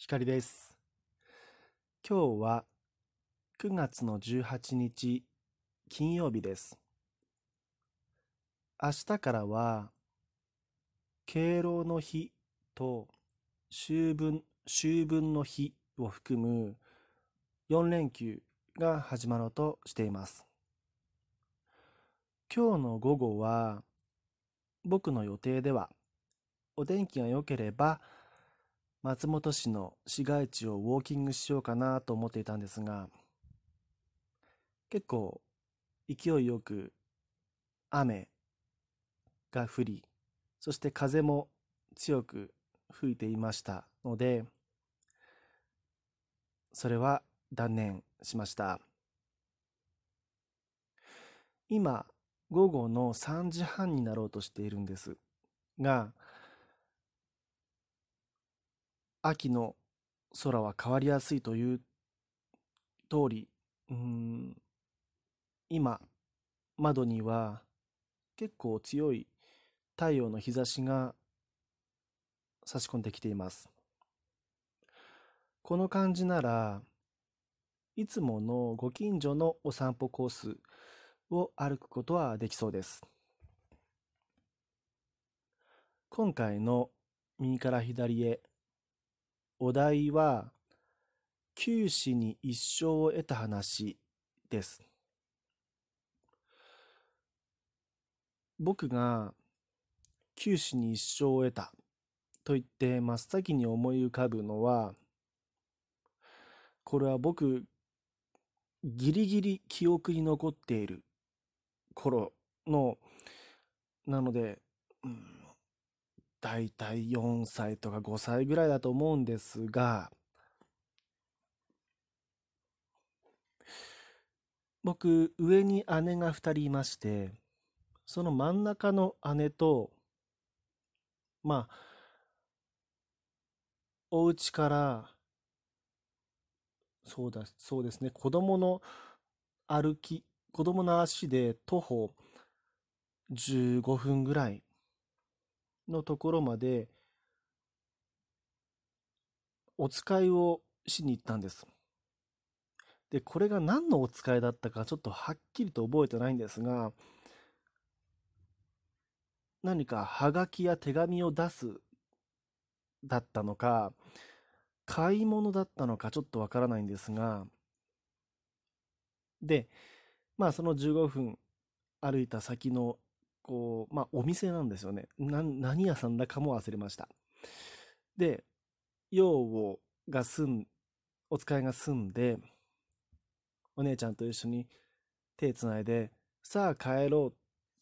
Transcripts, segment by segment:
光です。今日は9月の18日金曜日です。明日からは敬老の日と秋分、秋分の日を含む4連休が始まろうとしています。今日の午後は僕の予定ではお天気が良ければ松本市の市街地をウォーキングしようかなと思っていたんですが、結構勢いよく雨が降り、そして風も強く吹いていましたので、それは断念しました。今、午後の3時半になろうとしているんですが、秋の空は変わりやすいという通り、うん、今、窓には結構強い太陽の日差しが差し込んできています。この感じならいつものご近所のお散歩コースを歩くことはできそうです。今回の右から左へお題は、九死に一生を得た話です。僕が九死に一生を得たと言って真っ先に思い浮かぶのは、これは僕、ギリギリ記憶に残っている頃の、なので、うん大体4歳とか5歳ぐらいだと思うんですが、僕、上に姉が2人いまして、その真ん中の姉と、まあ、お家から、そうだ、そうですね、子供の歩き、子供の足で徒歩15分ぐらいのところまでお使いをしに行ったんです。で、これが何のお使いだったかちょっとはっきりと覚えてないんですが、何かはがきや手紙を出すだったのか、買い物だったのかちょっとわからないんですが、で、まあその15分歩いた先のこう、まあ、お店なんですよね。な、何屋さんだかも忘れました。で、養母が住ん、お使いが住んで、お姉ちゃんと一緒に手つないで、さあ帰ろうっ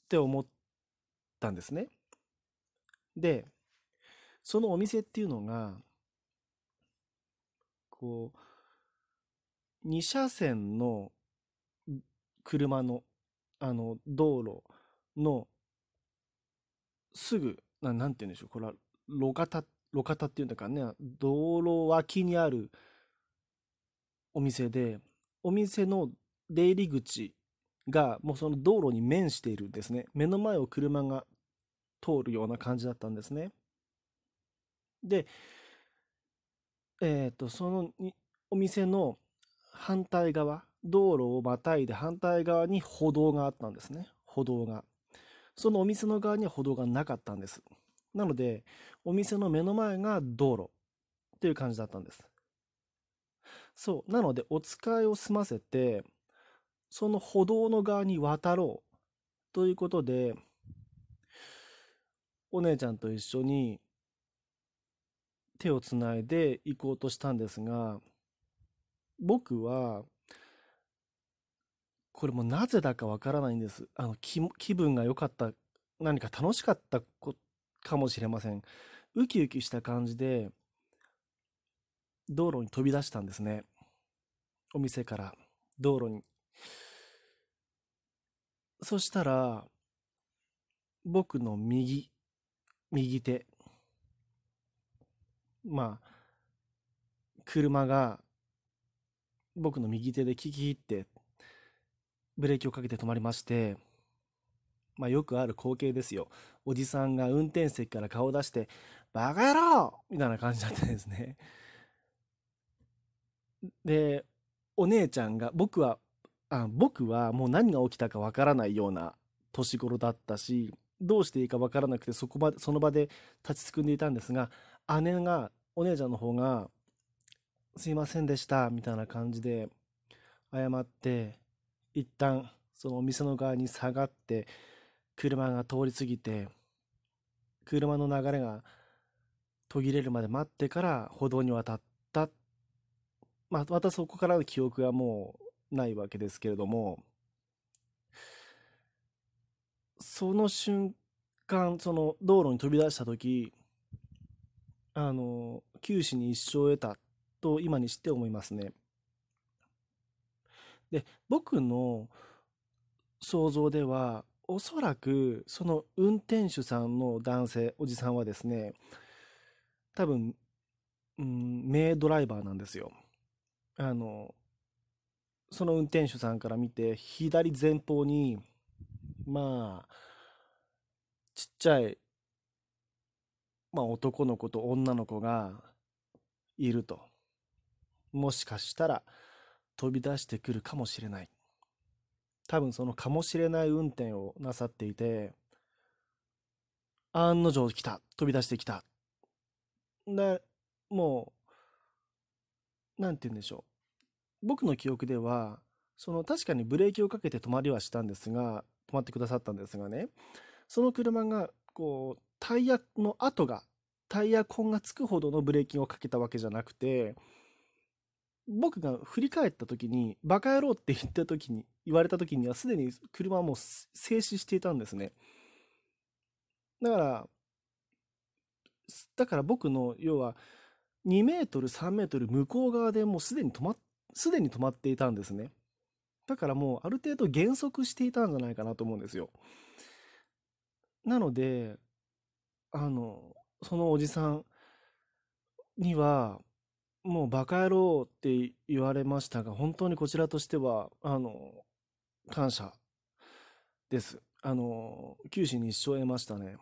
て思ったんですね。で、そのお店っていうのが、こう、2車線の車の、あの、道路のすぐ、ななんて言うんでしょう、これは路肩、路肩っていうんだからね、道路脇にあるお店で、お店の出入り口がもうその道路に面しているんですね。目の前を車が通るような感じだったんですね。で、えっ、ー、と、そのお店の反対側、道路をまたいで反対側に歩道があったんですね。歩道が。そのお店の側には歩道がなかったんです。なので、お店の目の前が道路っていう感じだったんです。そう。なので、お使いを済ませて、その歩道の側に渡ろうということで、お姉ちゃんと一緒に手をつないで行こうとしたんですが、僕はこれもなぜだかわからないんです。あの気、気分が良かった、何か楽しかったかもしれません。ウキウキした感じで、道路に飛び出したんですね。お店から道路に。そしたら、僕の右、右手、まあ、車が僕の右手でキキってブレーキをかけて止まりまして、まあよくある光景ですよ。おじさんが運転席から顔を出して、バカ野郎みたいな感じだったんですね。で、お姉ちゃんが、僕は、あ僕はもう何が起きたかわからないような年頃だったし、どうしていいかわからなくて、そこまで、その場で立ちすくんでいたんですが、姉が、お姉ちゃんの方が、すいませんでした、みたいな感じで、謝って、一旦、そのお店の側に下がって、車が通り過ぎて、車の流れが途切れるまで待ってから歩道に渡った。まあ、またそこからの記憶はもうないわけですけれども、その瞬間、その道路に飛び出した時、あの、九死に一生を得たと今にして思いますね。で、僕の想像では、おそらくその運転手さんの男性、おじさんはですね、多分、うん、名ドライバーなんですよ。あの、その運転手さんから見て、左前方に、まあ、ちっちゃい、まあ男の子と女の子がいると。もしかしたら飛び出してくるかもしれない。多分そのかもしれない運転をなさっていて、案の定来た。飛び出してきた。で、もう、なんて言うんでしょう。僕の記憶では、その確かにブレーキをかけて止まりはしたんですが、止まってくださったんですがね、その車が、こう、タイヤの跡が、タイヤ痕がつくほどのブレーキをかけたわけじゃなくて、僕が振り返った時に、バカ野郎って言った時に、言われた時にはすでに車はもう静止していたんですね。だから、だから僕の要は2メートル、3メートル向こう側でもうすでに止まっ、すでに止まっていたんですね。だからもうある程度減速していたんじゃないかなと思うんですよ。なので、あの、そのおじさんには、もうバカ野郎って言われましたが、本当にこちらとしては、あの、感謝です。あの、九死に一生得ましたね。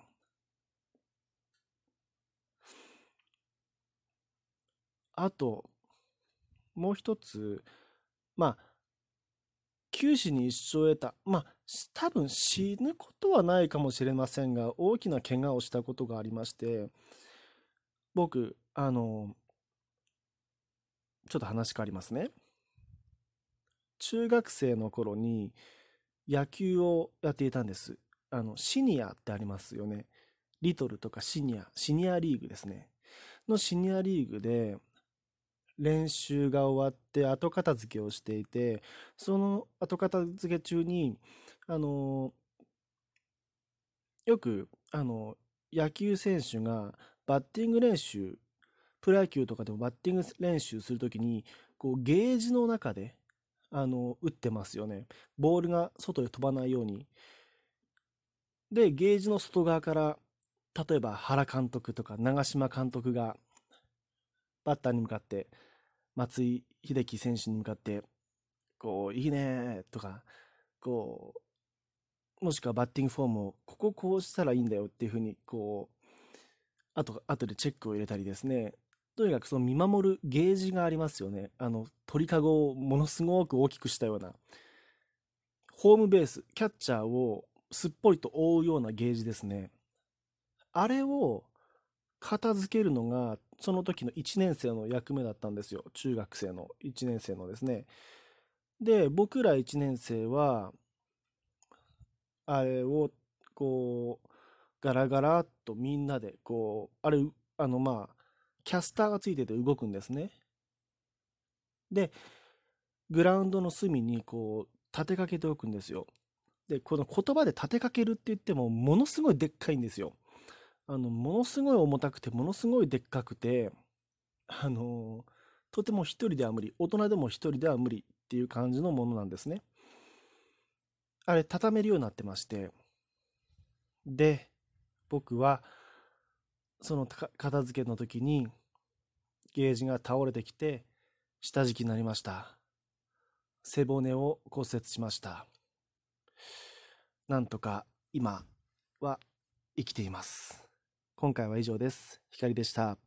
あと、もう一つ、まあ、九死に一生得た。まあ、多分死ぬことはないかもしれませんが、大きな怪我をしたことがありまして、僕、あの、ちょっと話変わりますね。中学生の頃に野球をやっていたんです。あの、シニアってありますよね。リトルとかシニア、シニアリーグですね。のシニアリーグで練習が終わって後片付けをしていて、その後片付け中に、あの、よく、あの、野球選手がバッティング練習プロ野球とかでもバッティング練習するときに、こう、ゲージの中で、あの、打ってますよね。ボールが外へ飛ばないように。で、ゲージの外側から、例えば原監督とか長嶋監督が、バッターに向かって、松井秀喜選手に向かって、こう、いいねとか、こう、もしくはバッティングフォームを、こここうしたらいいんだよっていうふうに、こう、あと、後でチェックを入れたりですね、とにかくその見守るゲージがありますよね。あの、鳥かごをものすごく大きくしたような。ホームベース、キャッチャーをすっぽりと覆うようなゲージですね。あれを片付けるのが、その時の1年生の役目だったんですよ。中学生の1年生のですね。で、僕ら1年生は、あれを、こう、ガラガラっとみんなで、こう、あれ、あの、まあ、キャスターがついてて動くんですね。で、グラウンドの隅にこう立てかけておくんですよ。で、この言葉で立てかけるって言っても、ものすごいでっかいんですよ。あの、ものすごい重たくて、ものすごいでっかくて、あの、とても一人では無理。大人でも一人では無理っていう感じのものなんですね。あれ、畳めるようになってまして。で、僕は、その片付けの時にゲージが倒れてきて下敷きになりました。背骨を骨折しました。なんとか今は生きています。今回は以上です。光でした。